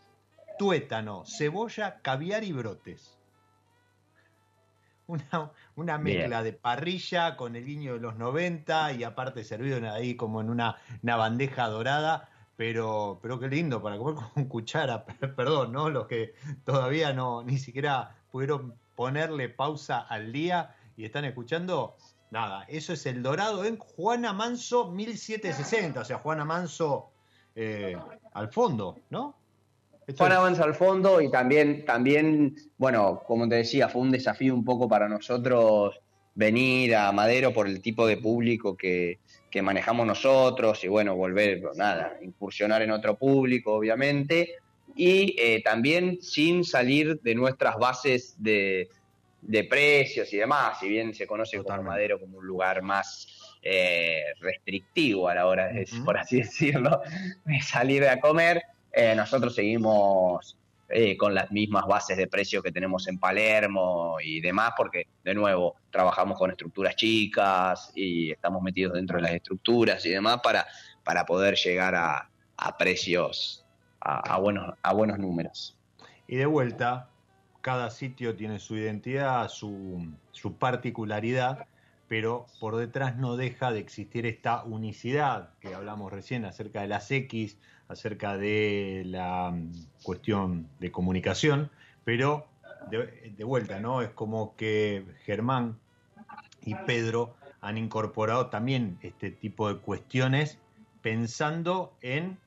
Tuétano, cebolla, caviar y brotes. Una, una mezcla de parrilla con el guiño de los 90 y aparte servido ahí como en una, una bandeja dorada pero, pero qué lindo para comer con cuchara, perdón, ¿no? Los que todavía no, ni siquiera pudieron ponerle pausa al día y están escuchando, nada, eso es el dorado en Juana Manso 1760, o sea, Juana Manso eh, al fondo, ¿no? Juana Manso al fondo y también, también, bueno, como te decía, fue un desafío un poco para nosotros venir a Madero por el tipo de público que, que manejamos nosotros y bueno, volver, nada, incursionar en otro público, obviamente, y eh, también sin salir de nuestras bases de, precios y demás, si bien se conoce como Madero como un lugar más eh, restrictivo a la hora, de, por así decirlo, de salir a comer, eh, nosotros seguimos eh, con las mismas bases de precio que tenemos en Palermo y demás, porque de nuevo trabajamos con estructuras chicas y estamos metidos dentro de las estructuras y demás para, para poder llegar a, precios, a, buenos, a buenos números. Y de vuelta, cada sitio tiene su identidad, su, su particularidad, pero por detrás no deja de existir esta unicidad que hablamos recién acerca de las X, acerca de la mm, cuestión de comunicación, pero de, vuelta, ¿no? Es como que Germán y Pedro han incorporado también este tipo de cuestiones pensando en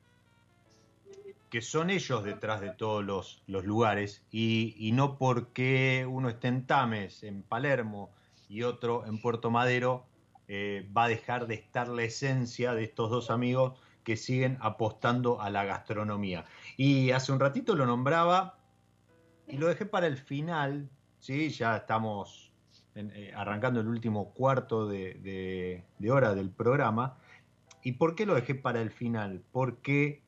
que son ellos detrás de todos los, lugares y, no porque uno esté en Tames, en Palermo y otro en Puerto Madero, eh, va a dejar de estar la esencia de estos dos amigos que siguen apostando a la gastronomía. Y hace un ratito lo nombraba y lo dejé para el final, ¿sí? ya estamos eh, arrancando el último cuarto de, hora del programa. ¿Y por qué lo dejé para el final? Porque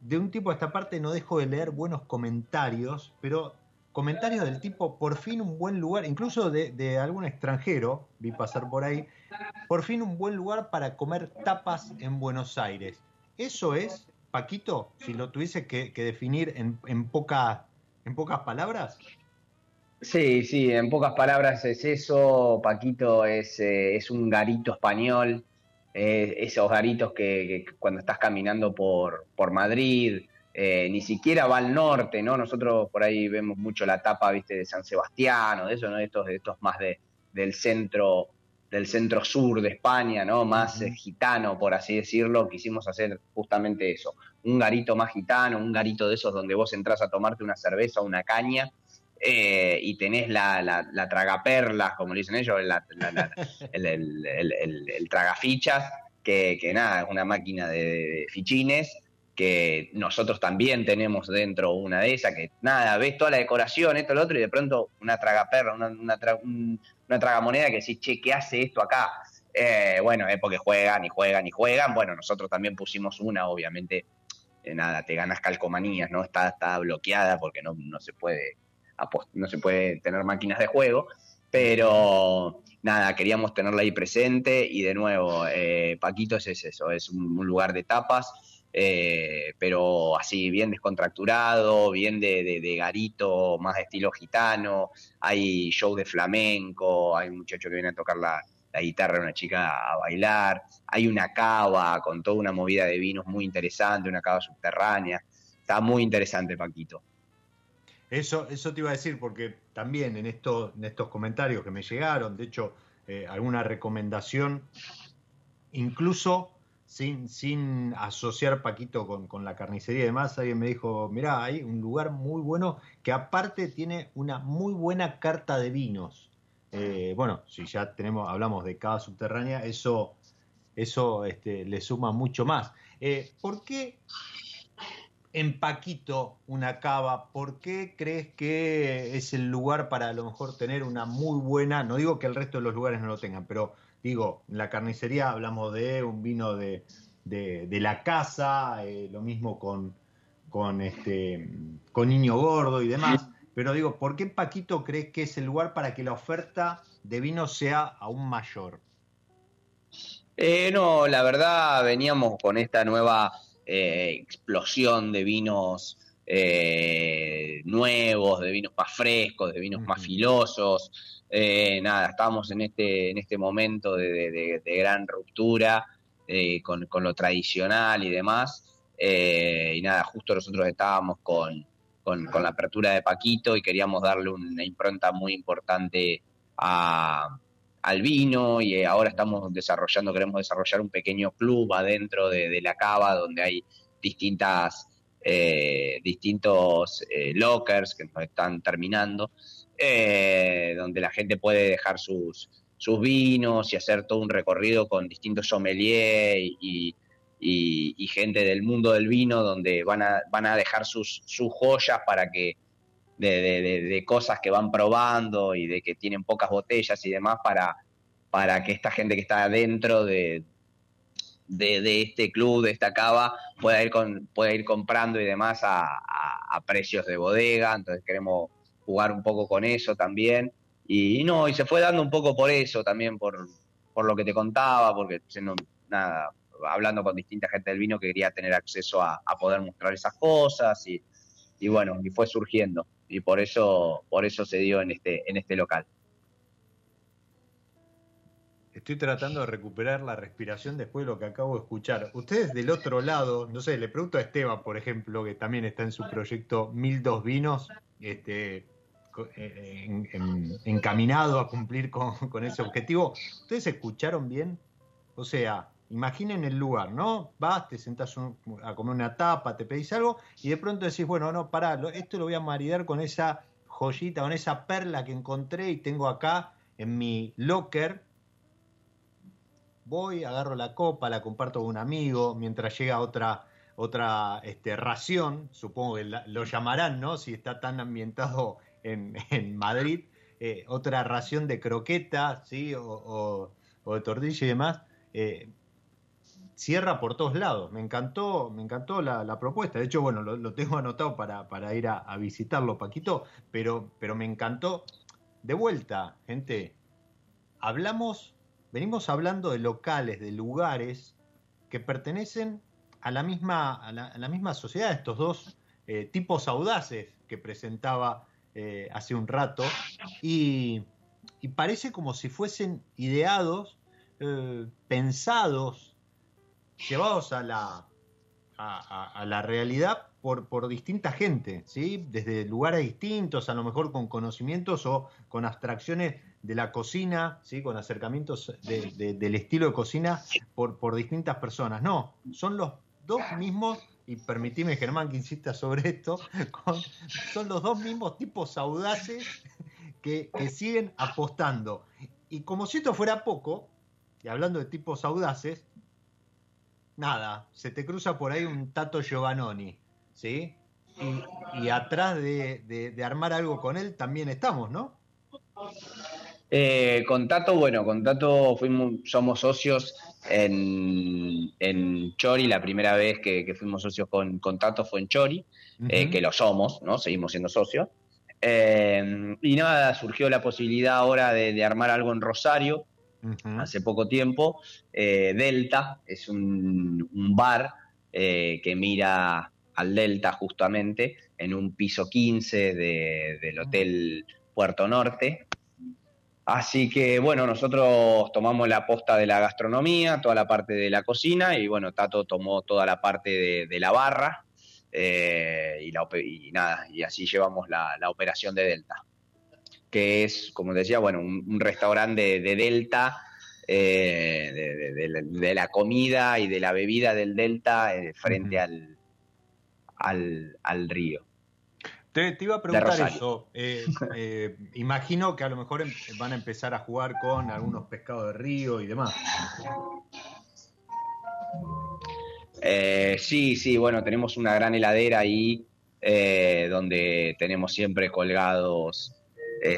de un tipo a esta parte no dejo de leer buenos comentarios, pero comentarios del tipo, por fin un buen lugar, incluso de, de, algún extranjero, vi pasar por ahí, por fin un buen lugar para comer tapas en Buenos Aires. Eso es, Paquito, si lo tuviese que, definir en, en, poca, en pocas palabras. Sí, sí, en pocas palabras es eso. Paquito es, eh, es un garito español, eh, esos garitos que, cuando estás caminando por, por Madrid, eh, ni siquiera va al norte, ¿no? Nosotros por ahí vemos mucho la tapa, viste, de San Sebastián o de eso, ¿no? Estos, estos más de, del centro del centro sur de España, ¿no? Más eh, gitano, por así decirlo, quisimos hacer justamente eso. Un garito más gitano, un garito de esos donde vos entras a tomarte una cerveza o una caña eh, y tenés la, la, tragaperlas, como dicen ellos, el, el, tragafichas, que, que, nada, es una máquina de, fichines que nosotros también tenemos dentro una de esas, que nada, ves toda la decoración, esto, lo otro, y de pronto una tragaperra, una, una, una tragamoneda que decís, che, ¿qué hace esto acá? Eh, bueno, es porque juegan y juegan y juegan. Bueno, nosotros también pusimos una, obviamente, eh, nada, te ganas calcomanías, ¿no? Está, está bloqueada porque no, no se puede no se puede tener máquinas de juego, pero nada, queríamos tenerla ahí presente y de nuevo, eh, Paquito es eso, es un, lugar de tapas, eh, pero así bien descontracturado, bien de, garito, más de estilo gitano, hay show de flamenco, hay un muchacho que viene a tocar la, guitarra, una chica a bailar, hay una cava con toda una movida de vinos muy interesante, una cava subterránea, está muy interesante Paquito. Eso, eso te iba a decir, porque también en, esto, en estos comentarios que me llegaron, de hecho, eh, alguna recomendación, incluso sin, sin asociar Paquito con, con, la carnicería y demás, alguien me dijo, mirá, hay un lugar muy bueno que aparte tiene una muy buena carta de vinos. Eh, bueno, si ya tenemos, hablamos de cava subterránea, eso, eso este, le suma mucho más. Eh, ¿Por qué en Paquito una cava? ¿Por qué crees que es el lugar para a lo mejor tener una muy buena, no digo que el resto de los lugares no lo tengan, pero digo, en la carnicería hablamos de un vino de, de, la casa, eh, lo mismo con, con, este, con Niño Gordo y demás. Pero digo, ¿por qué Paquito crees que es el lugar para que la oferta de vino sea aún mayor? Eh, no, la verdad veníamos con esta nueva eh, explosión de vinos eh, nuevos, de vinos más frescos, de vinos más filosos. Nada, estábamos en este, en este momento de, gran ruptura con, con, lo tradicional y demás. y nada, justo nosotros estábamos con, con, la apertura de Paquito y queríamos darle una impronta muy importante al vino y eh, ahora estamos desarrollando, queremos desarrollar un pequeño club adentro de, la cava donde hay distintas, eh, distintos eh, lockers que nos están terminando, donde la gente puede dejar sus, sus vinos y hacer todo un recorrido con distintos sommeliers y, gente del mundo del vino donde van a, van a dejar sus, sus joyas para que de, cosas que van probando y de que tienen pocas botellas y demás para, para que esta gente que está dentro de, de, este club, de esta cava, pueda ir, con, pueda ir comprando y demás a, precios de bodega. Entonces queremos jugar un poco con eso también. Y, no, y se fue dando un poco por eso también, por, por lo que te contaba, porque nada, hablando con distinta gente del vino que quería tener acceso a, poder mostrar esas cosas y, y, bueno, y fue surgiendo y por eso, por eso se dio en este, en este local. Estoy tratando de recuperar la respiración después de lo que acabo de escuchar. Ustedes del otro lado, no sé, le pregunto a Esteban, por ejemplo, que también está en su proyecto Mil Dos Vinos, este, eh, encaminado a cumplir con, con ese objetivo. ¿Ustedes escucharon bien? O sea, Imaginen el lugar, ¿no? Vas, te sentás a comer una tapa, te pedís algo y de pronto decís, bueno, no, pará, esto lo voy a maridar con esa joyita, con esa perla que encontré y tengo acá en mi locker. Voy, agarro la copa, la comparto con un amigo, mientras llega otra, otra este, ración, supongo que lo llamarán, ¿no? Si está tan ambientado en, Madrid, eh, otra ración de croqueta, ¿sí? O, de tortilla y demás. Eh, cierra por todos lados. Me encantó, me encantó la, propuesta. De hecho, bueno, lo, tengo anotado para, para ir a, visitarlo, Paquito, pero, pero me encantó. De vuelta, gente, hablamos, venimos hablando de locales, de lugares que pertenecen a la misma, a la, misma sociedad, estos dos eh, tipos audaces que presentaba eh, hace un rato, y, parece como si fuesen ideados, eh, pensados, llevados a la, a, la realidad por, por distinta gente, ¿sí? desde lugares distintos, a lo mejor con conocimientos o con abstracciones de la cocina, ¿sí? con acercamientos del estilo de cocina por, por distintas personas. No, son los dos mismos, y permitime Germán que insista sobre esto, son los dos mismos tipos audaces que, que siguen apostando. Y como si esto fuera poco, y hablando de tipos audaces, nada, se te cruza por ahí un Tato Giovannoni, ¿sí? Y, atrás de, armar algo con él también estamos, ¿no? Eh, con Tato, bueno, con Tato fuimos, somos socios en, en Chori, la primera vez que, fuimos socios con, con, Tato fue en Chori, eh, que lo somos, ¿no? Seguimos siendo socios. Eh, y nada, surgió la posibilidad ahora de, armar algo en Rosario, hace poco tiempo. Delta es un, bar que mira al Delta justamente en un piso 15 del Hotel Puerto Norte. Así que bueno, nosotros tomamos la posta de la gastronomía, toda la parte de la cocina y bueno, Tato tomó toda la parte de, la barra eh, y, la, y, nada, y así llevamos la, operación de Delta, que es, como decía, bueno, un, restaurante de, Delta, eh, de, la comida y de la bebida del Delta eh, frente al, al río. Te, iba a preguntar eso. Eh, eh, imagino que a lo mejor em, van a empezar a jugar con algunos pescados de río y demás. Eh, sí, sí, bueno, tenemos una gran heladera ahí donde tenemos siempre colgados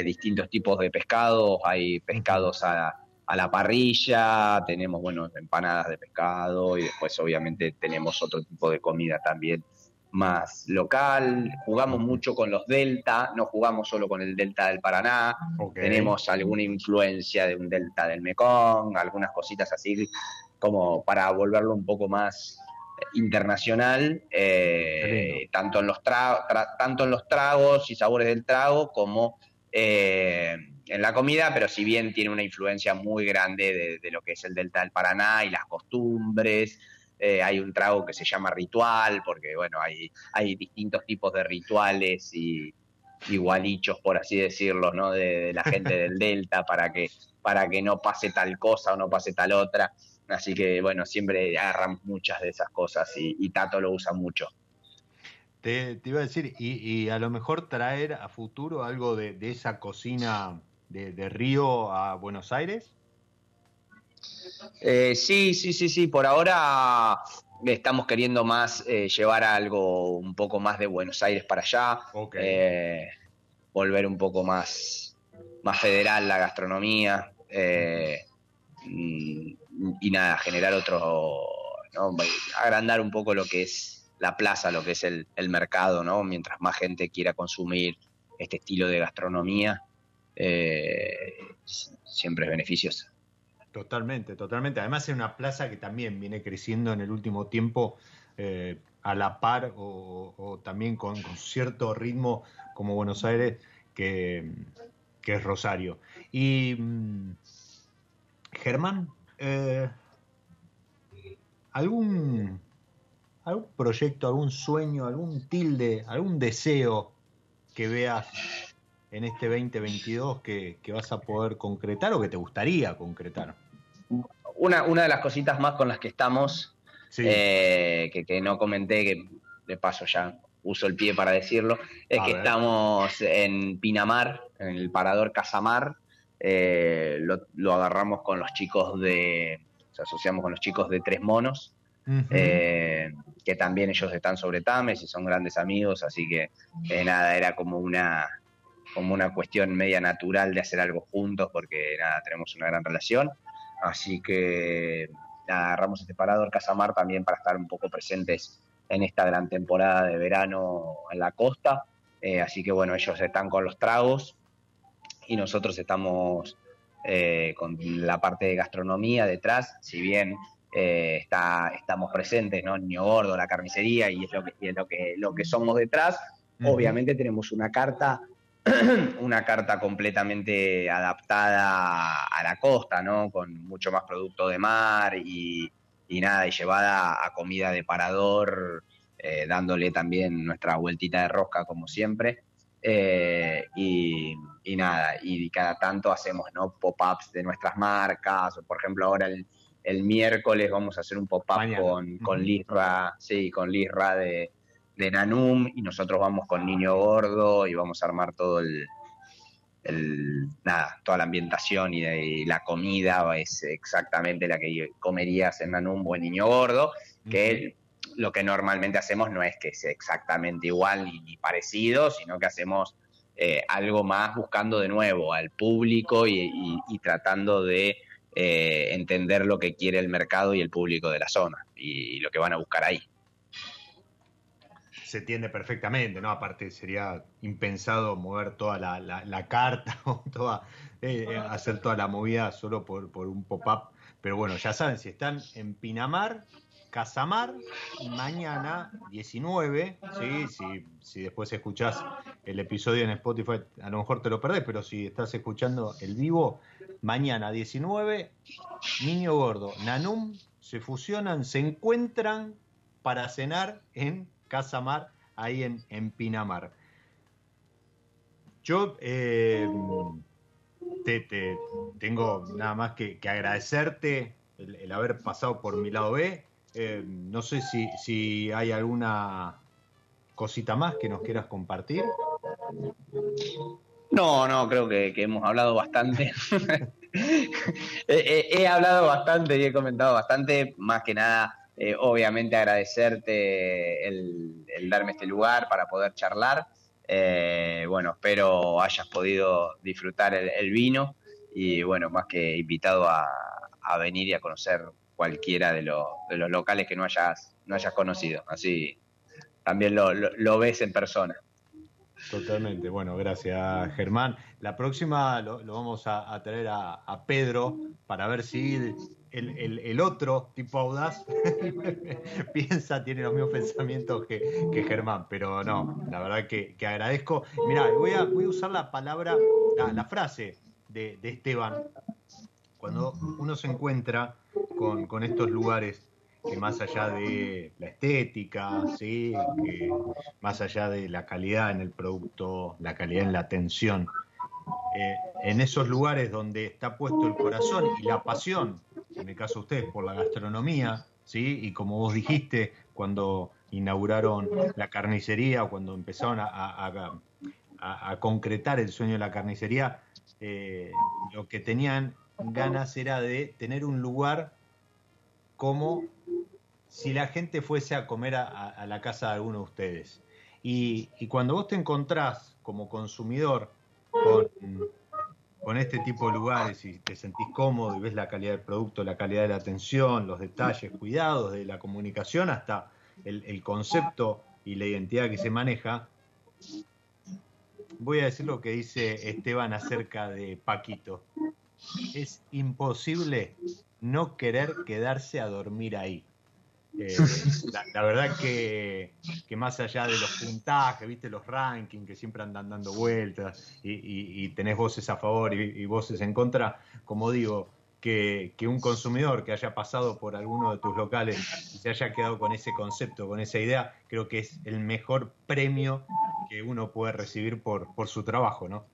distintos tipos de pescados. Hay pescados a, a la parrilla, tenemos, bueno, empanadas de pescado y después obviamente tenemos otro tipo de comida también más local, jugamos mucho con los delta, no jugamos solo con el delta del Paraná, tenemos alguna influencia de un delta del Mekong, algunas cositas así como para volverlo un poco más internacional, eh, tanto, en los tanto en los tragos y sabores del trago como eh, en la comida, pero si bien tiene una influencia muy grande de lo que es el delta del Paraná y las costumbres, eh, hay un trago que se llama ritual, porque bueno, hay, hay distintos tipos de rituales y igualichos, por así decirlo, ¿no? De, la gente del Delta para que, para que no pase tal cosa o no pase tal otra. Así que bueno, siempre agarran muchas de esas cosas y, Tato lo usa mucho. Te, iba a decir, y, a lo mejor traer a futuro algo de, esa cocina de, de Río a Buenos Aires. Eh, sí, sí, sí, sí. Por ahora estamos queriendo más eh, llevar algo un poco más de Buenos Aires para allá. Eh, volver un poco más, más federal la gastronomía. Y, nada, generar otro. agrandar un poco lo que es la plaza, lo que es el, el mercado, ¿no? Mientras más gente quiera consumir este estilo de gastronomía, siempre es beneficioso. Totalmente, totalmente. Además es una plaza que también viene creciendo en el último tiempo eh, a la par o, también con, cierto ritmo como Buenos Aires, que, es Rosario. Y mm, Germán, eh, ¿algún, ¿algún proyecto, algún sueño, algún tilde, algún deseo que veas en este 2022 que, que, vas a poder concretar o que te gustaría concretar? Una, una de las cositas más con las que estamos, eh, que, no comenté, que de paso ya uso el pie para decirlo, es que estamos en Pinamar, en el parador Casamar, eh, lo, agarramos con los chicos de, se asociamos con los chicos de Tres Monos, eh, que también ellos están sobre Tames y son grandes amigos, así que nada, era como una, como una cuestión media natural de hacer algo juntos porque nada, tenemos una gran relación. Así que agarramos este parador Casamar también para estar un poco presentes en esta gran temporada de verano en la costa. Eh, así que bueno, ellos están con los tragos y nosotros estamos eh, con la parte de gastronomía detrás, si bien eh, está, estamos presentes, ¿no? Niño Gordo, la carnicería y es lo que, es lo que, lo que somos detrás. Obviamente tenemos una carta una carta completamente adaptada a la costa, ¿no? Con mucho más producto de mar y, nada, y llevada a comida de parador, eh, dándole también nuestra vueltita de rosca como siempre. Eh, y, nada, y cada tanto hacemos ¿no? pop-ups de nuestras marcas, por ejemplo ahora el, miércoles vamos a hacer un pop-up con, con Lisra, sí, con Lisra de, de Nanum y nosotros vamos con Niño Gordo y vamos a armar todo el, nada, toda la ambientación y, la comida es exactamente la que comerías en Nanum o en Niño Gordo, que lo que normalmente hacemos no es que sea exactamente igual ni, parecido, sino que hacemos eh, algo más buscando de nuevo al público y, tratando de eh, entender lo que quiere el mercado y el público de la zona y, lo que van a buscar ahí. Se entiende perfectamente, ¿no? Aparte sería impensado mover toda la, carta o toda, eh, hacer toda la movida solo por, por un pop-up. Pero bueno, ya saben, si están en Pinamar, Casamar, mañana 19, ¿sí? si, si después escuchás el episodio en Spotify, a lo mejor te lo perdés, pero si estás escuchando el vivo, mañana 19, Niño Gordo, Nanum se fusionan, se encuentran para cenar en Casamar, ahí en, en Pinamar. Yo eh, te, tengo nada más que, agradecerte el haber pasado por mi lado B eh, no sé si, si hay alguna cosita más que nos quieras compartir. No, no, creo que, hemos hablado bastante. he, hablado bastante y he comentado bastante, más que nada, eh, obviamente agradecerte el, darme este lugar para poder charlar. Eh, bueno, espero hayas podido disfrutar el, vino y bueno, más que invitado a, venir y a conocer cualquiera de, los locales que no hayas, no hayas conocido. Así también lo, ves en persona. Totalmente. Bueno, gracias Germán. La próxima lo, vamos a, traer a, Pedro para ver si el, otro tipo audaz piensa, tiene los mismos pensamientos que, Germán. Pero no, la verdad que, agradezco. Mira, voy a, voy a usar la palabra, la, frase de Esteban. Cuando uno se encuentra con, estos lugares que más allá de la estética, ¿sí? más allá de la calidad en el producto, la calidad en la atención, eh, en esos lugares donde está puesto el corazón y la pasión, en el caso de ustedes, por la gastronomía, ¿sí? y como vos dijiste, cuando inauguraron la carnicería cuando empezaron a, concretar el sueño de la carnicería, eh, lo que tenían ganas era de tener un lugar como si la gente fuese a comer a, la casa de alguno de ustedes. Y, cuando vos te encontrás como consumidor con, este tipo de lugares y te sentís cómodo y ves la calidad del producto, la calidad de la atención, los detalles, cuidados de la comunicación, hasta el concepto y la identidad que se maneja, voy a decir lo que dice Esteban acerca de Paquito. Es imposible no querer quedarse a dormir ahí. Eh, la, verdad que, más allá de los puntajes, viste los rankings que siempre andan dando vueltas y, tenés voces a favor y, voces en contra, como digo, que, un consumidor que haya pasado por alguno de tus locales y se haya quedado con ese concepto, con esa idea, creo que es el mejor premio que uno puede recibir por, por su trabajo, ¿no?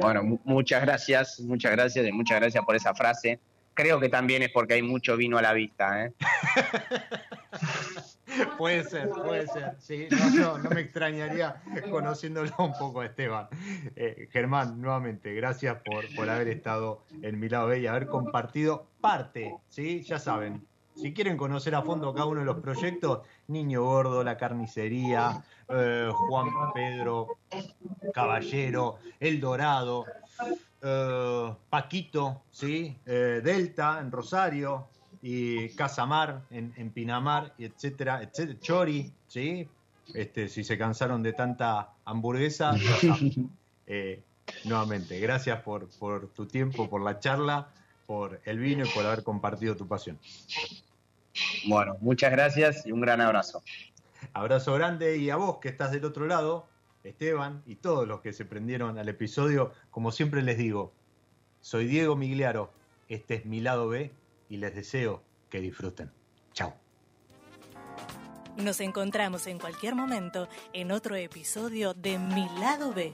Bueno, muchas gracias, muchas gracias y muchas gracias por esa frase. Creo que también es porque hay mucho vino a la vista, ¿eh? puede ser, puede ser. Sí, no, me extrañaría conociéndolo un poco Esteban. Eh, Germán, nuevamente, gracias por, por haber estado en mi lado y haber compartido parte, ¿sí? Ya saben, si quieren conocer a fondo cada uno de los proyectos, Niño Gordo, La Carnicería, eh, Juan Pedro Caballero, El Dorado, eh, Paquito, ¿sí? Eh, Delta en Rosario, y Casamar en, en Pinamar, etcétera, etcétera, Chori, ¿sí? Este, si se cansaron de tanta hamburguesa, nuevamente, gracias por, por tu tiempo, por la charla, por el vino y por haber compartido tu pasión. Bueno, muchas gracias y un gran abrazo. Abrazo grande y a vos que estás del otro lado, Esteban y todos los que se prendieron al episodio, como siempre les digo, soy Diego Migliaro, este es mi lado B y les deseo que disfruten. Chao. Nos encontramos en cualquier momento en otro episodio de Mi lado B.